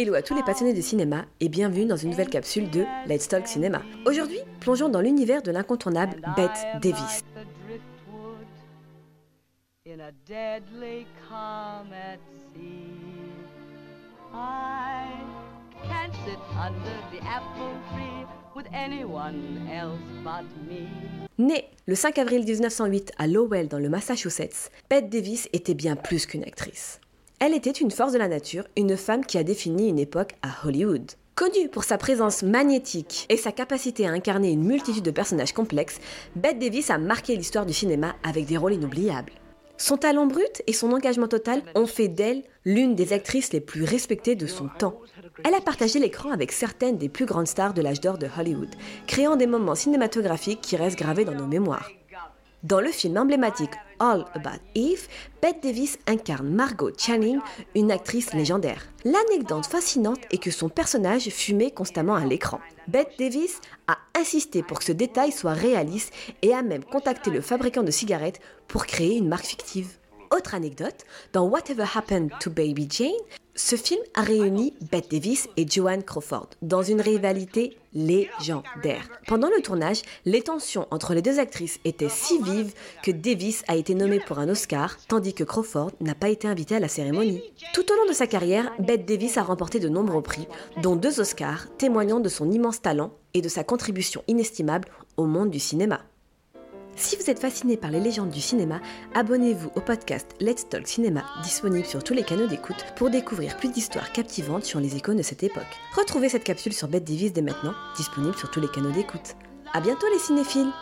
Hello à tous les passionnés de cinéma et bienvenue dans une nouvelle capsule de Let's Talk Cinéma. Aujourd'hui, plongeons dans l'univers de l'incontournable Bette Davis. Née le 5 avril 1908 à Lowell dans le Massachusetts, Bette Davis était bien plus qu'une actrice. Elle était une force de la nature, une femme qui a défini une époque à Hollywood. Connue pour sa présence magnétique et sa capacité à incarner une multitude de personnages complexes, Bette Davis a marqué l'histoire du cinéma avec des rôles inoubliables. Son talent brut et son engagement total ont fait d'elle l'une des actrices les plus respectées de son temps. Elle a partagé l'écran avec certaines des plus grandes stars de l'âge d'or de Hollywood, créant des moments cinématographiques qui restent gravés dans nos mémoires. Dans le film emblématique All About Eve, Bette Davis incarne Margot Channing, une actrice légendaire. L'anecdote fascinante est que son personnage fumait constamment à l'écran. Bette Davis a insisté pour que ce détail soit réaliste et a même contacté le fabricant de cigarettes pour créer une marque fictive. Autre anecdote, dans Whatever Happened to Baby Jane, ce film a réuni Bette Davis et Joanne Crawford dans une rivalité légendaire. Pendant le tournage, les tensions entre les deux actrices étaient si vives que Davis a été nommée pour un Oscar, tandis que Crawford n'a pas été invitée à la cérémonie. Tout au long de sa carrière, Bette Davis a remporté de nombreux prix, dont deux Oscars, témoignant de son immense talent et de sa contribution inestimable au monde du cinéma. Si vous êtes fasciné par les légendes du cinéma, abonnez-vous au podcast Let's Talk Cinéma, disponible sur tous les canaux d'écoute, pour découvrir plus d'histoires captivantes sur les icônes de cette époque. Retrouvez cette capsule sur Bette Davis dès maintenant, disponible sur tous les canaux d'écoute. A bientôt les cinéphiles